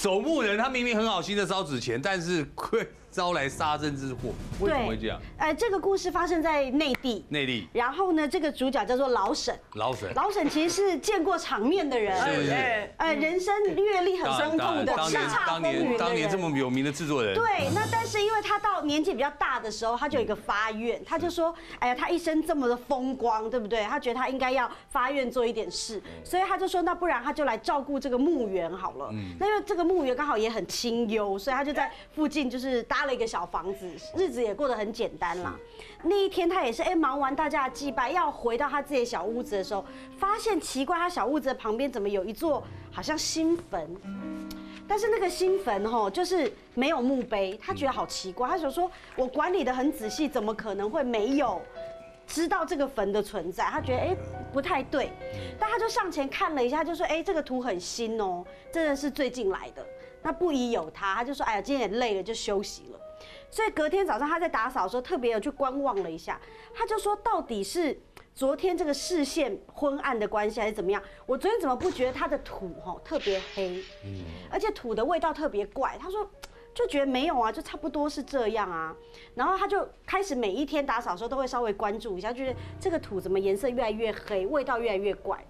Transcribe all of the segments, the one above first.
守墓人他明明很好心的烧纸钱，但是亏 招来杀身之祸，为什么会这样？呃，这个故事发生在内地，内地，然后呢，这个主角叫做老沈，老沈，老沈其实是见过场面的人，是是，呃，人生阅历很丰富的，叱咤风云当年这么有名的制作人，对，那但是因为他到年纪比较大的时候，他就有一个发愿，他就说，哎呀，他一生这么的风光，对不对？他觉得他应该要发愿做一点事，所以他就说，那不然他就来照顾这个墓园好了。那因为这个墓园刚好也很清幽，所以他就在附近就是搭搭了一个小房子。日子也过得很简单啦。那一天他也是哎，忙完大家的祭拜，要回到他自己的小屋子的时候，发现奇怪，他小屋子的旁边怎么有一座好像新坟？但是那个新坟吼，就是没有墓碑，他觉得好奇怪。他想说，我管理的很仔细，怎么可能会没有知道这个坟的存在？他觉得哎不太对，但他就上前看了一下，就说哎这个图很新哦，真的是最近来的。那不疑有他，他就说哎呀今天也累了，就休息了。所以隔天早上他在打扫的时候，特别有去观望了一下。他就说：“到底是昨天这个视线昏暗的关系，还是怎么样？我昨天怎么不觉得他的土哈特别黑，嗯，而且土的味道特别怪。”他说：“就觉得没有啊，就差不多是这样啊。”然后他就开始每一天打扫的时候都会稍微关注一下，就是这个土怎么颜色越来越黑，味道越来越怪。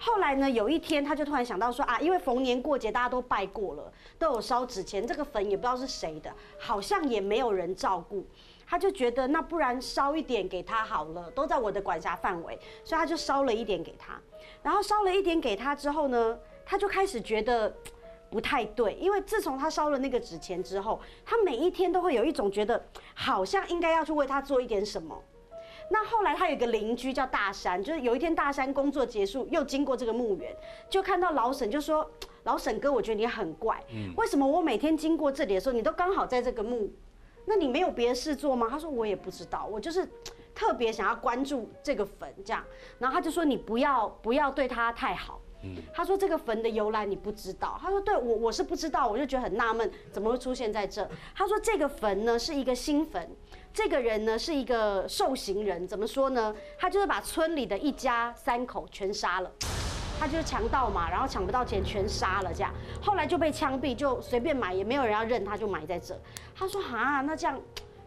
后来呢？有一天，他就突然想到说啊，因为逢年过节大家都拜过了，都有烧纸钱，这个坟也不知道是谁的，好像也没有人照顾，他就觉得那不然烧一点给他好了，都在我的管辖范围，所以他就烧了一点给他。然后烧了一点给他之后呢，他就开始觉得不太对，因为自从他烧了那个纸钱之后，他每一天都会有一种觉得好像应该要去为他做一点什么。那后来他有一个邻居叫大山，就是有一天大山工作结束，又经过这个墓园，就看到老沈，就说：“老沈哥，我觉得你很怪，为什么我每天经过这里的时候，你都刚好在这个墓？那你没有别的事做吗？”他说：“我也不知道，我就是特别想要关注这个坟这样。”然后他就说：“你不要不要对他太好。”他说：“这个坟的由来你不知道。”他说：“对我我是不知道，我就觉得很纳闷，怎么会出现在这？”他说：“这个坟呢是一个新坟。”这个人呢是一个受刑人，怎么说呢？他就是把村里的一家三口全杀了，他就是强盗嘛，然后抢不到钱全杀了这样，后来就被枪毙，就随便埋，也没有人要认，他就埋在这。他说啊，那这样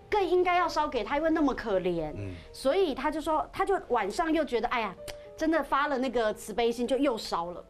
更应该要烧给他，因为那么可怜，所以他就说，他就晚上又觉得，哎呀，真的发了那个慈悲心，就又烧了。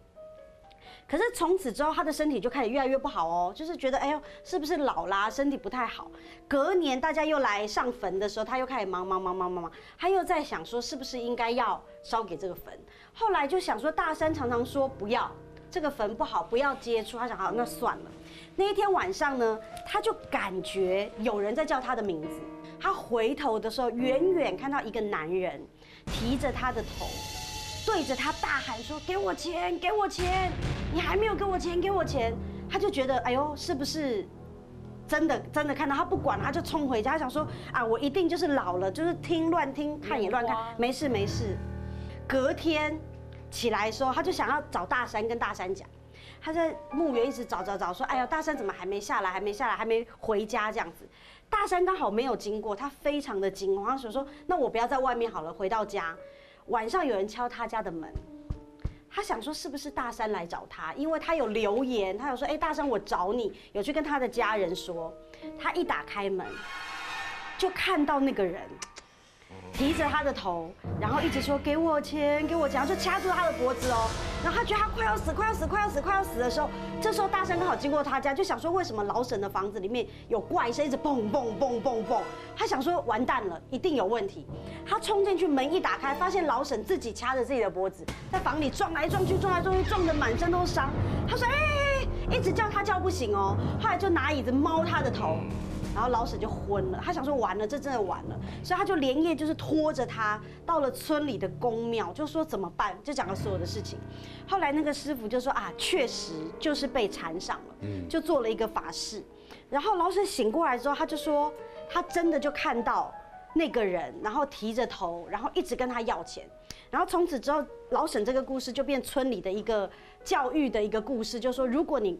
可是从此之后，他的身体就开始越来越不好哦，就是觉得哎呦，是不是老啦，身体不太好。隔年大家又来上坟的时候，他又开始忙忙忙忙忙忙，他又在想说，是不是应该要烧给这个坟？后来就想说，大山常常说不要这个坟不好，不要接触。他想好，那算了。那一天晚上呢，他就感觉有人在叫他的名字。他回头的时候，远远看到一个男人提着他的头。对着他大喊说：“给我钱，给我钱！你还没有给我钱，给我钱！”他就觉得，哎呦，是不是真的？真的看到他不管，他就冲回家，想说：“啊，我一定就是老了，就是听乱听，看也乱看，没事没事。”隔天起来的时候，他就想要找大山，跟大山讲，他在墓园一直找找找，说：“哎呀，大山怎么还没下来？还没下来？还没回家？这样子。”大山刚好没有经过，他非常的惊慌，想说：“那我不要在外面好了，回到家。”晚上有人敲他家的门，他想说是不是大山来找他，因为他有留言，他有说，哎，大山我找你，有去跟他的家人说。他一打开门，就看到那个人。提着他的头，然后一直说给我钱，给我钱，就掐住他的脖子哦。然后他觉得他快要死，快要死，快要死，快要死的时候，这时候大山刚好经过他家，就想说为什么老沈的房子里面有怪声，一直蹦蹦蹦蹦蹦。他想说完蛋了，一定有问题。他冲进去，门一打开，发现老沈自己掐着自己的脖子，在房里撞来撞去，撞来撞去，撞得满身都是伤。他说哎，一直叫他叫不醒哦，后来就拿椅子猫他的头。然后老沈就昏了，他想说完了，这真的完了，所以他就连夜就是拖着他到了村里的公庙，就说怎么办，就讲了所有的事情。后来那个师傅就说啊，确实就是被缠上了，嗯，就做了一个法事。然后老沈醒过来之后，他就说他真的就看到那个人，然后提着头，然后一直跟他要钱。然后从此之后，老沈这个故事就变村里的一个教育的一个故事，就说如果你。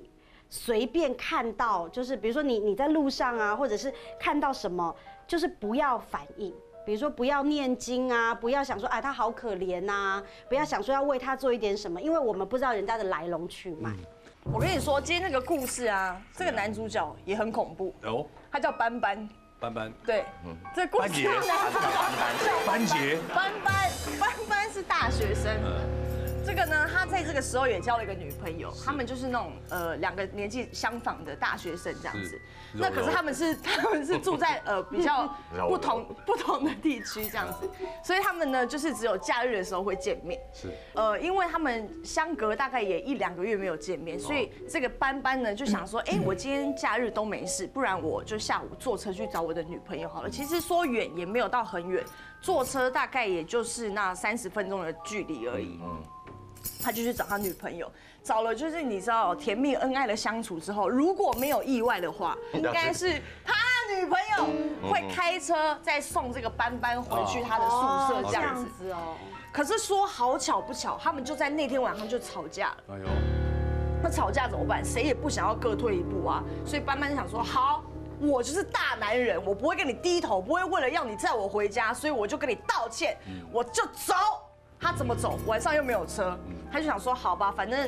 随便看到，就是比如说你你在路上啊，或者是看到什么，就是不要反应。比如说不要念经啊，不要想说哎他好可怜呐，不要想说要为他做一点什么，因为我们不知道人家的来龙去脉。我跟你说，今天那个故事啊，这个男主角也很恐怖，哦，他叫 班班。班班，对，这故事班杰叫班杰，班班班班是大学生。这个呢，他在这个时候也交了一个女朋友，他们就是那种呃两个年纪相仿的大学生这样子。那可是他们是他们是住在呃比较 不同不同的地区这样子，所以他们呢就是只有假日的时候会见面。是。呃，因为他们相隔大概也一两个月没有见面，所以这个班班呢就想说，哎，我今天假日都没事，不然我就下午坐车去找我的女朋友好了。其实说远也没有到很远，坐车大概也就是那三十分钟的距离而已。他就去找他女朋友，找了就是你知道甜蜜恩爱的相处之后，如果没有意外的话，应该是他女朋友会开车再送这个班班回去他的宿舍这样子。哦。可是说好巧不巧，他们就在那天晚上就吵架了。哎呦，那吵架怎么办？谁也不想要各退一步啊。所以班班就想说，好，我就是大男人，我不会跟你低头，不会为了要你载我回家，所以我就跟你道歉，我就走。他怎么走？晚上又没有车，他就想说，好吧，反正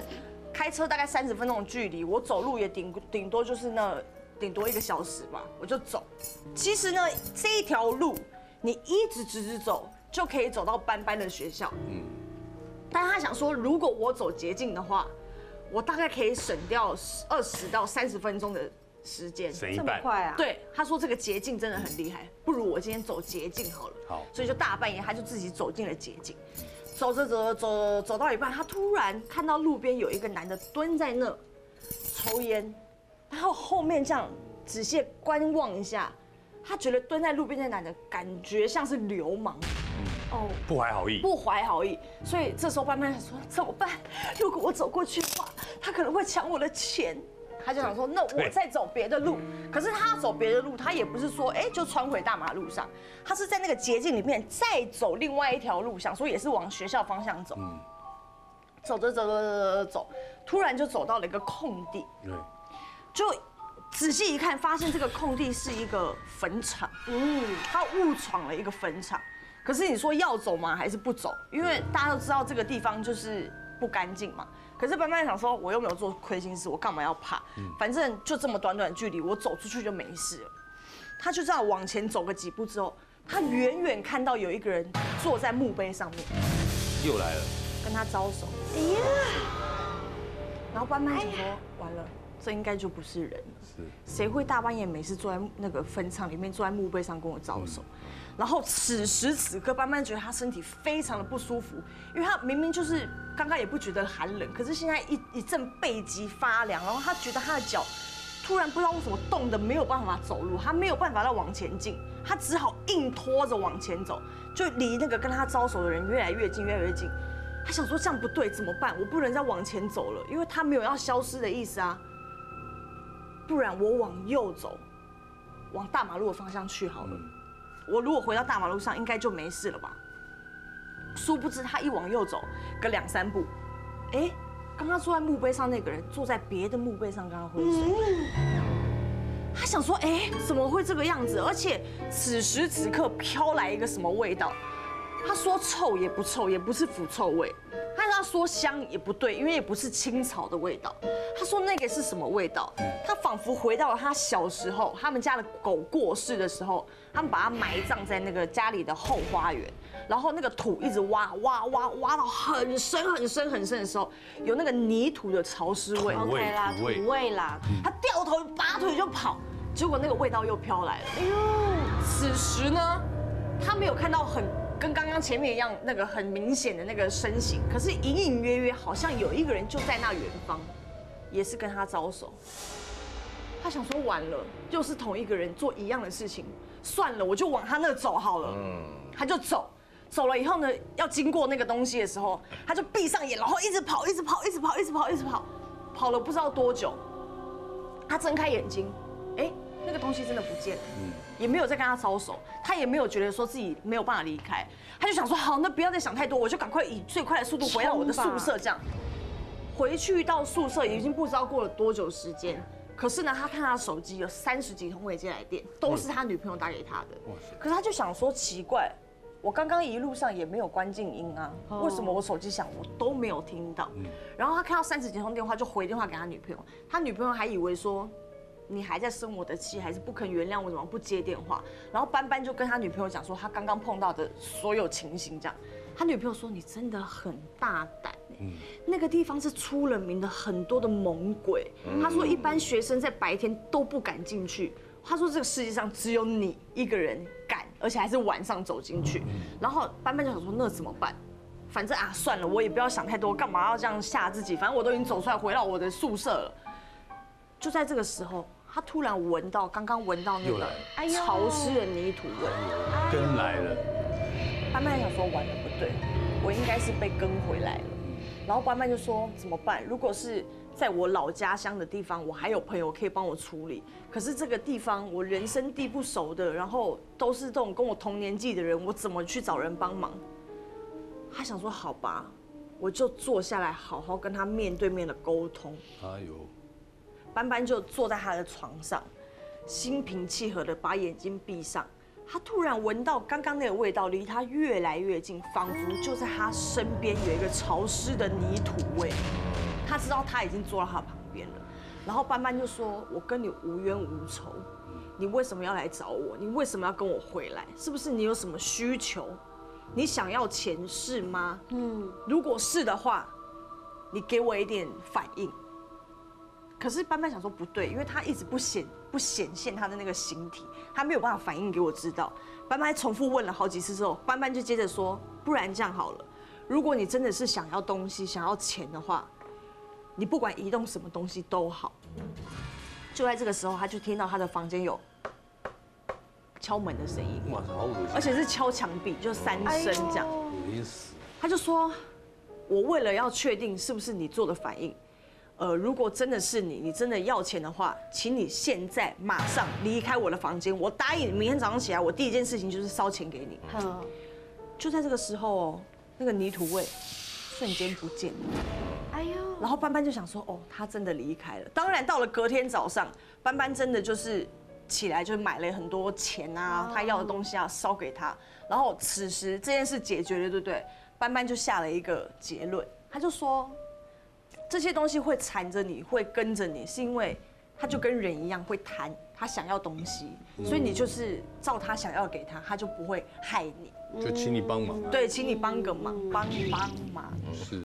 开车大概三十分钟的距离，我走路也顶顶多就是那顶多一个小时吧，我就走。其实呢，这一条路你一直直直走就可以走到班班的学校。嗯。但是他想说，如果我走捷径的话，我大概可以省掉二十到三十分钟的时间。这么省一半，快啊？，对，他说这个捷径真的很厉害，不如我今天走捷径好了。好所以就大半夜他就自己走进了捷径，走着走着走走到一半，他突然看到路边有一个男的蹲在那抽烟，然后后面这样仔细观望一下，他觉得蹲在路边的男的感觉像是流氓。哦，不怀好意，不怀好意，所以这时候班班想说怎么办？如果我走过去的话，他可能会抢我的钱。他就想说，那我再走别的路。可是他走别的路，他也不是说，哎，就穿回大马路上，他是在那个捷径里面再走另外一条路，想说也是往学校方向走。走着走着走着走走，突然就走到了一个空地，对，就仔细一看，发现这个空地是一个坟场。嗯，他误闯了一个坟场。可是你说要走吗？还是不走？因为大家都知道这个地方就是不干净嘛。可是班班想说，我又没有做亏心事，我干嘛要怕？反正就这么短短的距离，我走出去就没事了。他就这样往前走个几步之后，他远远看到有一个人坐在墓碑上面，又来了，跟他招手。哎呀，然后班班想说，完了，这应该就不是人了。是谁会大半夜没事坐在那个坟场里面，坐在墓碑上跟我招手？然后此时此刻，班班觉得他身体非常的不舒服，因为他明明就是刚刚也不觉得寒冷，可是现在一一阵背脊发凉，然后他觉得他的脚突然不知道为什么冻得没有办法走路，他没有办法再往前进，他只好硬拖着往前走，就离那个跟他招手的人越来越近，越来越近。他想说这样不对，怎么办？我不能再往前走了，因为他没有要消失的意思啊。不然我往右走，往大马路的方向去好了。我如果回到大马路上，应该就没事了吧？殊不知他一往右走个两三步，哎，刚刚坐在墓碑上那个人坐在别的墓碑上跟他挥手。他想说，哎，怎么会这个样子？而且此时此刻飘来一个什么味道？他说臭也不臭，也不是腐臭味。但是他说香也不对，因为也不是青草的味道。他说那个是什么味道？他仿佛回到了他小时候，他们家的狗过世的时候，他们把它埋葬在那个家里的后花园，然后那个土一直挖挖挖挖到很深很深很深的时候，有那个泥土的潮湿味。OK 啦，土味土味啦，他掉头拔腿就跑，结果那个味道又飘来了。哎呦！此时呢，他没有看到很跟刚刚前面一样那个很明显的那个身形，可是隐隐约约好像有一个人就在那远方，也是跟他招手。他想说完了，又是同一个人做一样的事情，算了，我就往他那走好了。嗯他就走，走了以后呢，要经过那个东西的时候，他就闭上眼，然后一直跑，一直跑，一直跑，一直跑，一直跑，跑了不知道多久。他睁开眼睛，哎，那个东西真的不见了，嗯也没有再跟他招手，他也没有觉得说自己没有办法离开，他就想说好，那不要再想太多，我就赶快以最快的速度回到我的宿舍，这样。回去到宿舍已经不知道过了多久时间，可是呢，他看他手机有三十几通未接来电，都是他女朋友打给他的。可是他就想说奇怪，我刚刚一路上也没有关静音啊，为什么我手机响我都没有听到？然后他看到三十几通电话，就回电话给他女朋友，他女朋友还以为说。你还在生我的气，还是不肯原谅我？怎么不接电话？然后班班就跟他女朋友讲说，他刚刚碰到的所有情形，这样。他女朋友说：“你真的很大胆嗯，那个地方是出了名的很多的猛鬼。他说一般学生在白天都不敢进去。他说这个世界上只有你一个人敢，而且还是晚上走进去。然后班班就想说那怎么办？反正啊算了，我也不要想太多，干嘛要这样吓自己？反正我都已经走出来，回到我的宿舍了。就在这个时候，他突然闻到刚刚闻到那个潮湿的泥土味，跟来了。班班想说完了不对，我应该是被跟回来了。然后班班就说怎么办？如果是在我老家乡的地方，我还有朋友可以帮我处理。可是这个地方我人生地不熟的，然后都是这种跟我同年纪的人，我怎么去找人帮忙？他想说好吧，我就坐下来好好跟他面对面的沟通。哎呦。班班就坐在他的床上，心平气和的把眼睛闭上。他突然闻到刚刚那个味道，离他越来越近，仿佛就在他身边有一个潮湿的泥土味。他知道他已经坐到他旁边了。然后斑斑就说：“我跟你无冤无仇，你为什么要来找我？你为什么要跟我回来？是不是你有什么需求？你想要钱是吗？嗯，如果是的话，你给我一点反应。”可是班班想说不对，因为他一直不显不显现他的那个形体，他没有办法反应给我知道。班班重复问了好几次之后，班班就接着说：“不然这样好了，如果你真的是想要东西、想要钱的话，你不管移动什么东西都好。”就在这个时候，他就听到他的房间有敲门的声音，哇，好恶心！而且是敲墙壁，就三声这样。恶心死！他就说：“我为了要确定是不是你做的反应。”呃，如果真的是你，你真的要钱的话，请你现在马上离开我的房间。我答应，明天早上起来，我第一件事情就是烧钱给你。嗯，就在这个时候哦，那个泥土味瞬间不见了。哎呦！然后班班就想说，哦，他真的离开了。当然，到了隔天早上，班班真的就是起来就买了很多钱啊，他要的东西啊烧给他。然后此时这件事解决了，对不对？班班就下了一个结论，他就说。这些东西会缠着你，会跟着你，是因为他就跟人一样会贪，他想要东西，所以你就是照他想要给他，他就不会害你。就请你帮忙。对，请你帮个忙，帮帮忙。是。